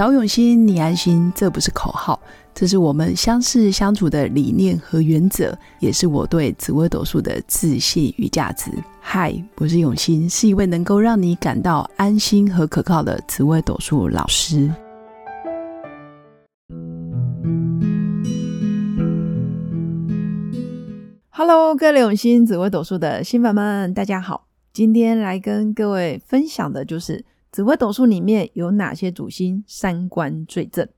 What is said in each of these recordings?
找永新，你安心，这不是口号，这是我们相识相处的理念和原则，也是我对紫微斗数的自信与价值。嗨，我是永新，是一位能够让你感到安心和可靠的紫微斗数老师。Hello，各位永新紫微斗数的新粉们，大家好，今天来跟各位分享的就是。紫微斗数里面有哪些主星三观最正？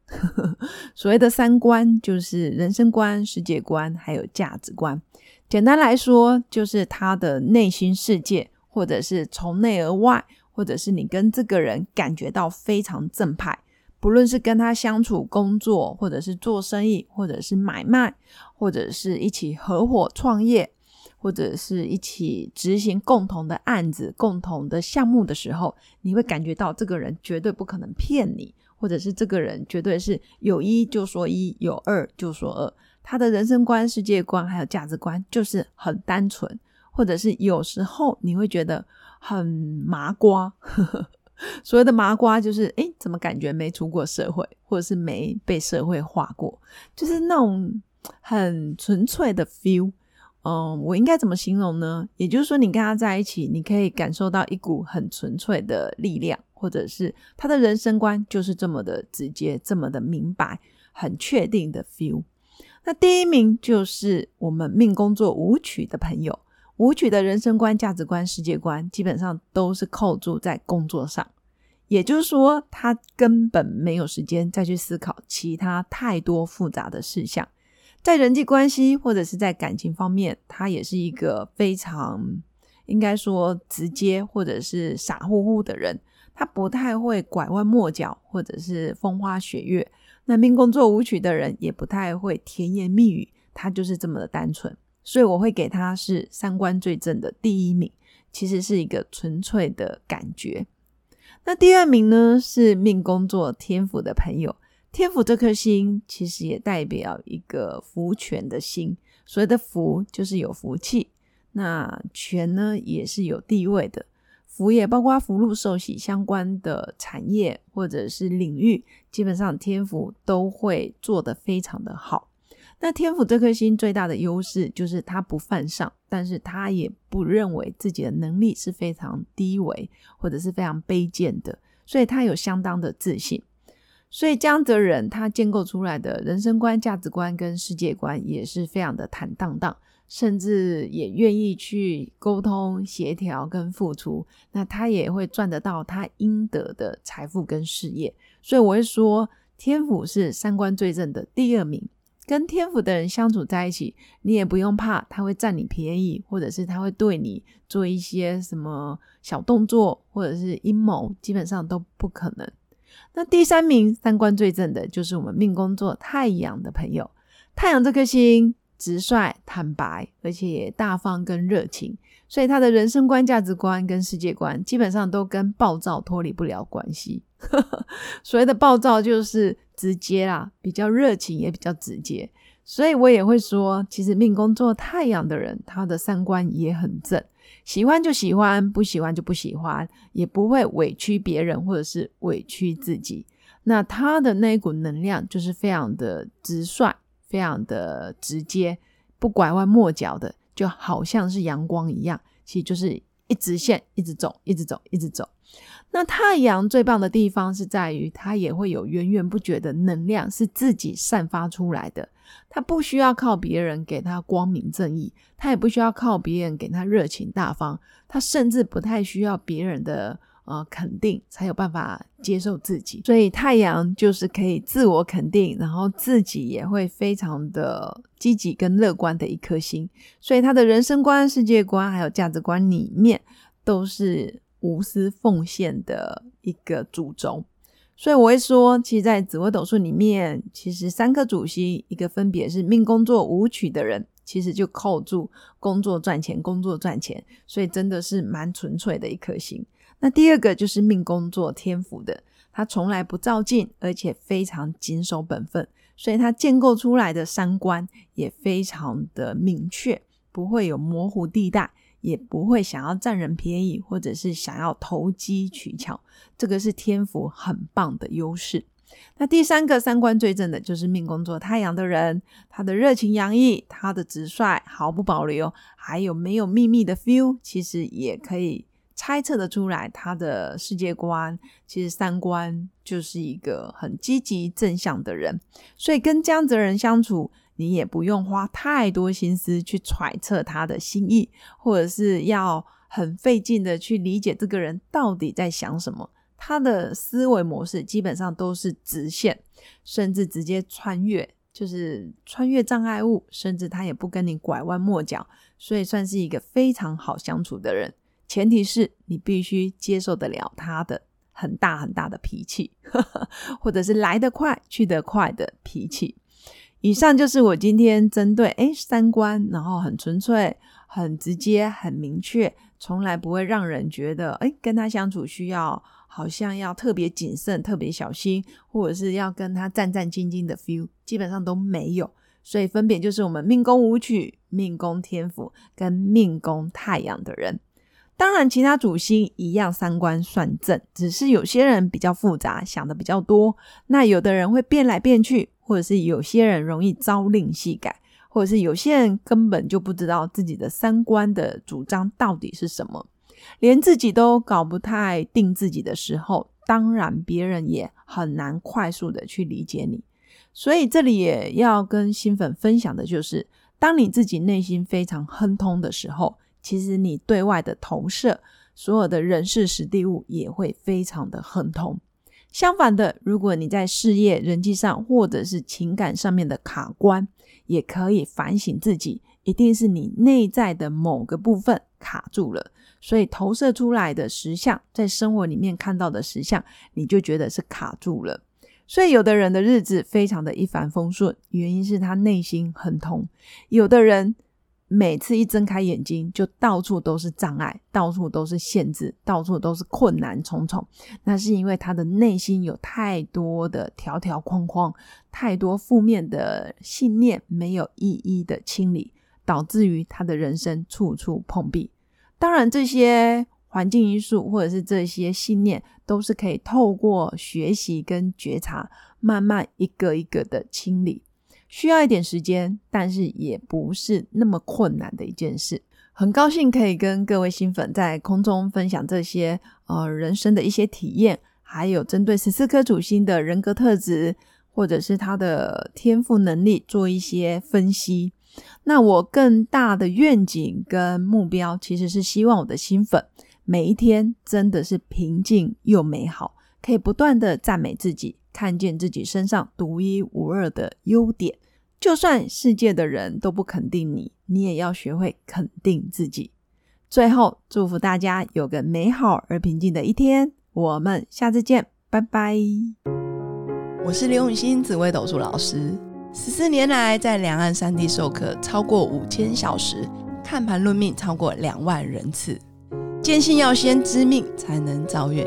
所谓的三观，就是人生观、世界观，还有价值观。简单来说，就是他的内心世界，或者是从内而外，或者是你跟这个人感觉到非常正派。不论是跟他相处、工作，或者是做生意，或者是买卖，或者是一起合伙创业。或者是一起执行共同的案子、共同的项目的时候，你会感觉到这个人绝对不可能骗你，或者是这个人绝对是有一就说一，有二就说二。他的人生观、世界观还有价值观就是很单纯，或者是有时候你会觉得很麻瓜。所谓的麻瓜就是，哎，怎么感觉没出过社会，或者是没被社会化过，就是那种很纯粹的 feel。嗯，我应该怎么形容呢？也就是说，你跟他在一起，你可以感受到一股很纯粹的力量，或者是他的人生观就是这么的直接，这么的明白，很确定的 feel。那第一名就是我们命工作舞曲的朋友，舞曲的人生观、价值观、世界观，基本上都是扣住在工作上，也就是说，他根本没有时间再去思考其他太多复杂的事项。在人际关系或者是在感情方面，他也是一个非常应该说直接或者是傻乎乎的人。他不太会拐弯抹角或者是风花雪月。那命宫做舞曲的人也不太会甜言蜜语，他就是这么的单纯。所以我会给他是三观最正的第一名，其实是一个纯粹的感觉。那第二名呢是命宫做天府的朋友。天府这颗星其实也代表一个福权的心，所谓的福就是有福气，那权呢也是有地位的。福也包括福禄寿喜相关的产业或者是领域，基本上天府都会做得非常的好。那天府这颗星最大的优势就是它不犯上，但是他也不认为自己的能力是非常低微或者是非常卑贱的，所以他有相当的自信。所以江泽人他建构出来的人生观、价值观跟世界观也是非常的坦荡荡，甚至也愿意去沟通、协调跟付出。那他也会赚得到他应得的财富跟事业。所以我会说，天府是三观最正的第二名。跟天府的人相处在一起，你也不用怕他会占你便宜，或者是他会对你做一些什么小动作，或者是阴谋，基本上都不可能。那第三名三观最正的就是我们命宫座太阳的朋友，太阳这颗星直率、坦白，而且也大方跟热情，所以他的人生观、价值观跟世界观基本上都跟暴躁脱离不了关系。所谓的暴躁就是直接啦，比较热情也比较直接，所以我也会说，其实命宫做太阳的人，他的三观也很正。喜欢就喜欢，不喜欢就不喜欢，也不会委屈别人或者是委屈自己。那他的那一股能量就是非常的直率，非常的直接，不拐弯抹角的，就好像是阳光一样，其实就是一直线，一直走，一直走，一直走。那太阳最棒的地方是在于，它也会有源源不绝的能量，是自己散发出来的。它不需要靠别人给它光明正义，它也不需要靠别人给它热情大方，它甚至不太需要别人的呃肯定，才有办法接受自己。所以太阳就是可以自我肯定，然后自己也会非常的积极跟乐观的一颗心。所以他的人生观、世界观还有价值观里面，都是无私奉献的一个主轴。所以我会说，其实，在紫微斗数里面，其实三颗主星，一个分别是命工作舞曲的人，其实就扣住工作赚钱，工作赚钱，所以真的是蛮纯粹的一颗星。那第二个就是命工作天赋的，他从来不照进，而且非常谨守本分，所以他建构出来的三观也非常的明确，不会有模糊地带。也不会想要占人便宜，或者是想要投机取巧，这个是天赋很棒的优势。那第三个三观最正的就是命宫座太阳的人，他的热情洋溢，他的直率毫不保留，还有没有秘密的 feel，其实也可以猜测的出来他的世界观，其实三观就是一个很积极正向的人，所以跟这样子的人相处，你也不用花太多心思去揣测他的心意，或者是要很费劲的去理解这个人到底在想什么。他的思维模式基本上都是直线，甚至直接穿越，就是穿越障碍物，甚至他也不跟你拐弯抹角，所以算是一个非常好相处的人。前提是你必须接受得了他的很大很大的脾气，或者是来得快去得快的脾气。以上就是我今天针对诶三观，然后很纯粹、很直接、很明确，从来不会让人觉得诶跟他相处需要。好像要特别谨慎、特别小心，或者是要跟他战战兢兢的 feel，基本上都没有。所以分别就是我们命宫舞曲、命宫天府跟命宫太阳的人。当然，其他主星一样三观算正，只是有些人比较复杂，想的比较多。那有的人会变来变去，或者是有些人容易朝令夕改，或者是有些人根本就不知道自己的三观的主张到底是什么。连自己都搞不太定自己的时候，当然别人也很难快速的去理解你。所以这里也要跟新粉分享的就是，当你自己内心非常亨通的时候，其实你对外的投射，所有的人事实地物也会非常的亨通。相反的，如果你在事业、人际上或者是情感上面的卡关，也可以反省自己，一定是你内在的某个部分卡住了。所以投射出来的实相，在生活里面看到的实相，你就觉得是卡住了。所以有的人的日子非常的一帆风顺，原因是他内心很通；有的人每次一睁开眼睛，就到处都是障碍，到处都是限制，到处都是困难重重。那是因为他的内心有太多的条条框框，太多负面的信念没有一一的清理，导致于他的人生处处碰壁。当然，这些环境因素或者是这些信念，都是可以透过学习跟觉察，慢慢一个一个的清理，需要一点时间，但是也不是那么困难的一件事。很高兴可以跟各位新粉在空中分享这些呃人生的一些体验，还有针对十四颗主星的人格特质或者是他的天赋能力做一些分析。那我更大的愿景跟目标，其实是希望我的新粉每一天真的是平静又美好，可以不断的赞美自己，看见自己身上独一无二的优点。就算世界的人都不肯定你，你也要学会肯定自己。最后，祝福大家有个美好而平静的一天。我们下次见，拜拜。我是刘永新紫薇斗数老师。十四年来，在两岸三地授课超过五千小时，看盘论命超过两万人次。坚信要先知命，才能造运，